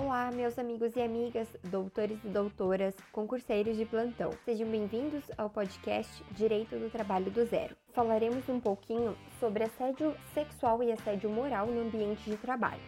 Olá, meus amigos e amigas, doutores e doutoras, concurseiros de plantão. Sejam bem-vindos ao podcast Direito do Trabalho do Zero. Falaremos um pouquinho sobre assédio sexual e assédio moral no ambiente de trabalho.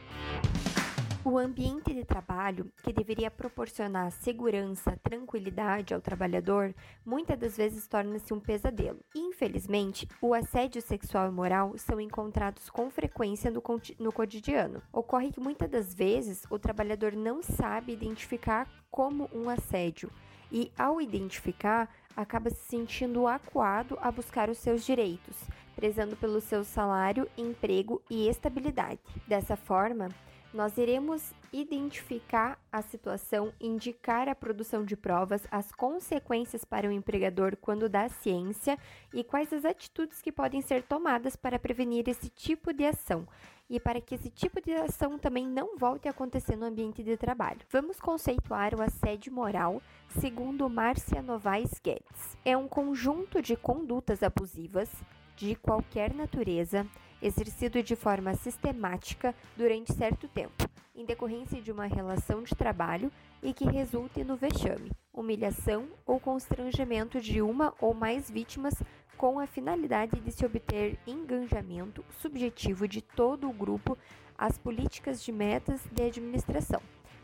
O ambiente de trabalho, que deveria proporcionar segurança, tranquilidade ao trabalhador, muitas das vezes torna-se um pesadelo. Infelizmente, o assédio sexual e moral são encontrados com frequência no, no cotidiano. Ocorre que muitas das vezes o trabalhador não sabe identificar como um assédio e, ao identificar, acaba se sentindo acuado a buscar os seus direitos, prezando pelo seu salário, emprego e estabilidade. Dessa forma, nós iremos identificar a situação, indicar a produção de provas, as consequências para o empregador quando dá ciência e quais as atitudes que podem ser tomadas para prevenir esse tipo de ação e para que esse tipo de ação também não volte a acontecer no ambiente de trabalho. Vamos conceituar o assédio moral segundo Márcia Novaes Guedes. É um conjunto de condutas abusivas de qualquer natureza exercido de forma sistemática durante certo tempo, em decorrência de uma relação de trabalho e que resulte no vexame, humilhação ou constrangimento de uma ou mais vítimas com a finalidade de se obter engajamento subjetivo de todo o grupo às políticas de metas de administração,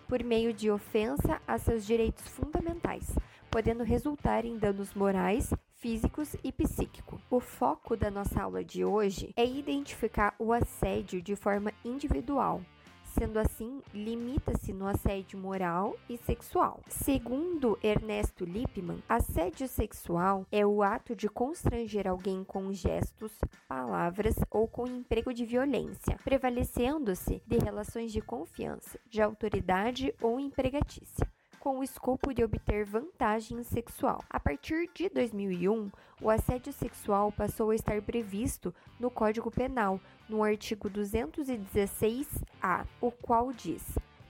por meio de ofensa a seus direitos fundamentais, podendo resultar em danos morais, físicos e psíquicos. O foco da nossa aula de hoje é identificar o assédio de forma individual. Sendo assim, limita-se no assédio moral e sexual. Segundo Ernesto Lippmann, assédio sexual é o ato de constranger alguém com gestos, palavras ou com emprego de violência, prevalecendo-se de relações de confiança, de autoridade ou empregatícia com o escopo de obter vantagem sexual. A partir de 2001, o assédio sexual passou a estar previsto no Código Penal, no artigo 216-A, o qual diz: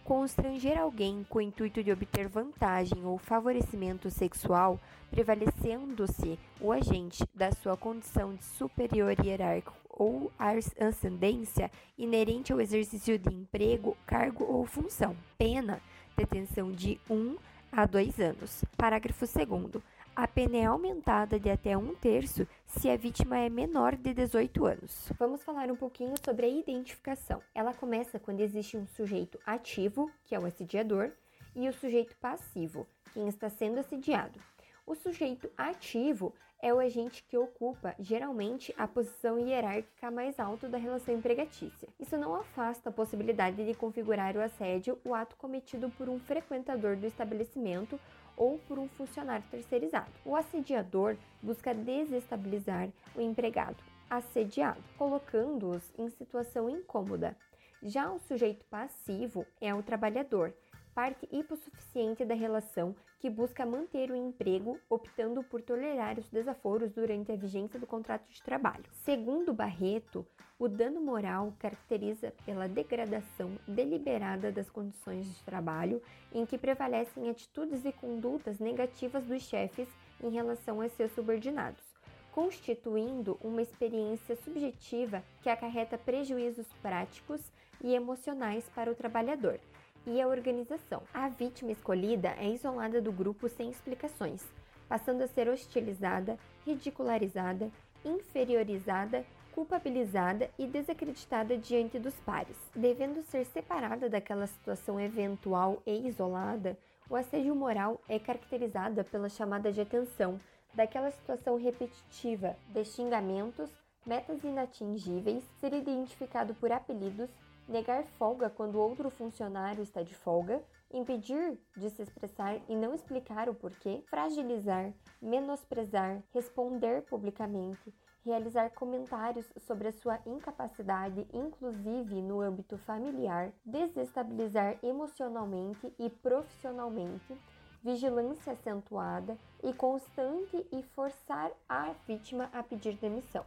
constranger alguém com o intuito de obter vantagem ou favorecimento sexual, prevalecendo-se o agente da sua condição de superior hierárquico ou ascendência inerente ao exercício de emprego, cargo ou função. Pena detenção de 1 a 2 anos. Parágrafo 2. A pena é aumentada de até um terço se a vítima é menor de 18 anos. Vamos falar um pouquinho sobre a identificação. Ela começa quando existe um sujeito ativo, que é o assediador, e o sujeito passivo, quem está sendo assediado. O sujeito ativo é o agente que ocupa, geralmente, a posição hierárquica mais alta da relação empregatícia. Isso não afasta a possibilidade de configurar o assédio o ato cometido por um frequentador do estabelecimento ou por um funcionário terceirizado. O assediador busca desestabilizar o empregado assediado, colocando-os em situação incômoda. Já o sujeito passivo é o trabalhador, parte hipossuficiente da relação que busca manter o emprego, optando por tolerar os desaforos durante a vigência do contrato de trabalho. Segundo Barreto, o dano moral caracteriza pela degradação deliberada das condições de trabalho, em que prevalecem atitudes e condutas negativas dos chefes em relação a seus subordinados constituindo uma experiência subjetiva que acarreta prejuízos práticos e emocionais para o trabalhador, e a organização. A vítima escolhida é isolada do grupo sem explicações, passando a ser hostilizada, ridicularizada, inferiorizada, culpabilizada e desacreditada diante dos pares. Devendo ser separada daquela situação eventual e isolada, o assédio moral é caracterizada pela chamada de atenção daquela situação repetitiva de xingamentos, metas inatingíveis, ser identificado por apelidos, negar folga quando outro funcionário está de folga, impedir de se expressar e não explicar o porquê, fragilizar, menosprezar, responder publicamente, realizar comentários sobre a sua incapacidade, inclusive no âmbito familiar, desestabilizar emocionalmente e profissionalmente, vigilância acentuada e constante e forçar a vítima a pedir demissão.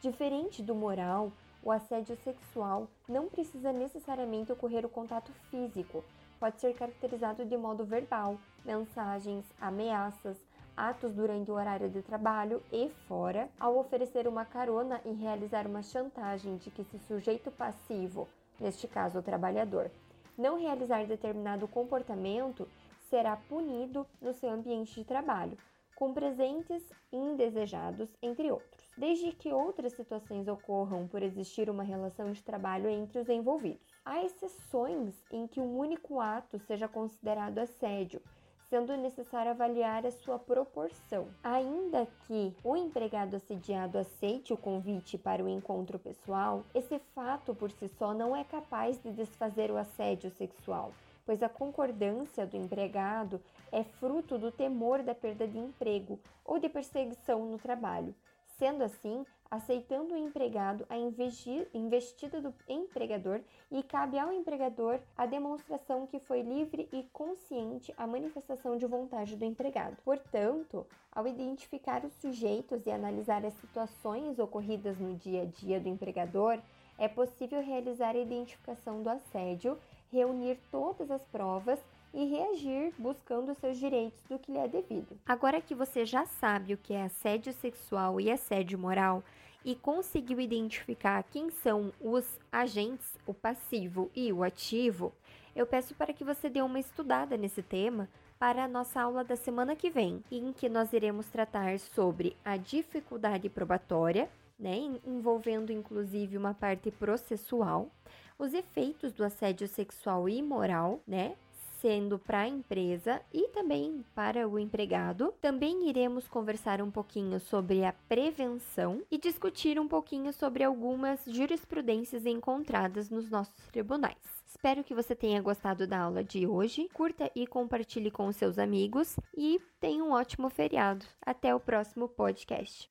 Diferente do moral, o assédio sexual não precisa necessariamente ocorrer o contato físico, pode ser caracterizado de modo verbal, mensagens, ameaças, atos durante o horário de trabalho e fora, ao oferecer uma carona e realizar uma chantagem de que se sujeito passivo, neste caso o trabalhador, não realizar determinado comportamento será punido no seu ambiente de trabalho, com presentes indesejados, entre outros, desde que outras situações ocorram por existir uma relação de trabalho entre os envolvidos. Há exceções em que um único ato seja considerado assédio, sendo necessário avaliar a sua proporção. Ainda que o empregado assediado aceite o convite para o encontro pessoal, esse fato por si só não é capaz de desfazer o assédio sexual pois a concordância do empregado é fruto do temor da perda de emprego ou de perseguição no trabalho. Sendo assim, aceitando o empregado a investida do empregador e cabe ao empregador a demonstração que foi livre e consciente a manifestação de vontade do empregado. Portanto, ao identificar os sujeitos e analisar as situações ocorridas no dia a dia do empregador, é possível realizar a identificação do assédio reunir todas as provas e reagir buscando seus direitos do que lhe é devido. Agora que você já sabe o que é assédio sexual e assédio moral e conseguiu identificar quem são os agentes, o passivo e o ativo, eu peço para que você dê uma estudada nesse tema para a nossa aula da semana que vem, em que nós iremos tratar sobre a dificuldade probatória, né, envolvendo inclusive uma parte processual, os efeitos do assédio sexual e moral, né? Sendo para a empresa e também para o empregado. Também iremos conversar um pouquinho sobre a prevenção e discutir um pouquinho sobre algumas jurisprudências encontradas nos nossos tribunais. Espero que você tenha gostado da aula de hoje. Curta e compartilhe com seus amigos e tenha um ótimo feriado. Até o próximo podcast.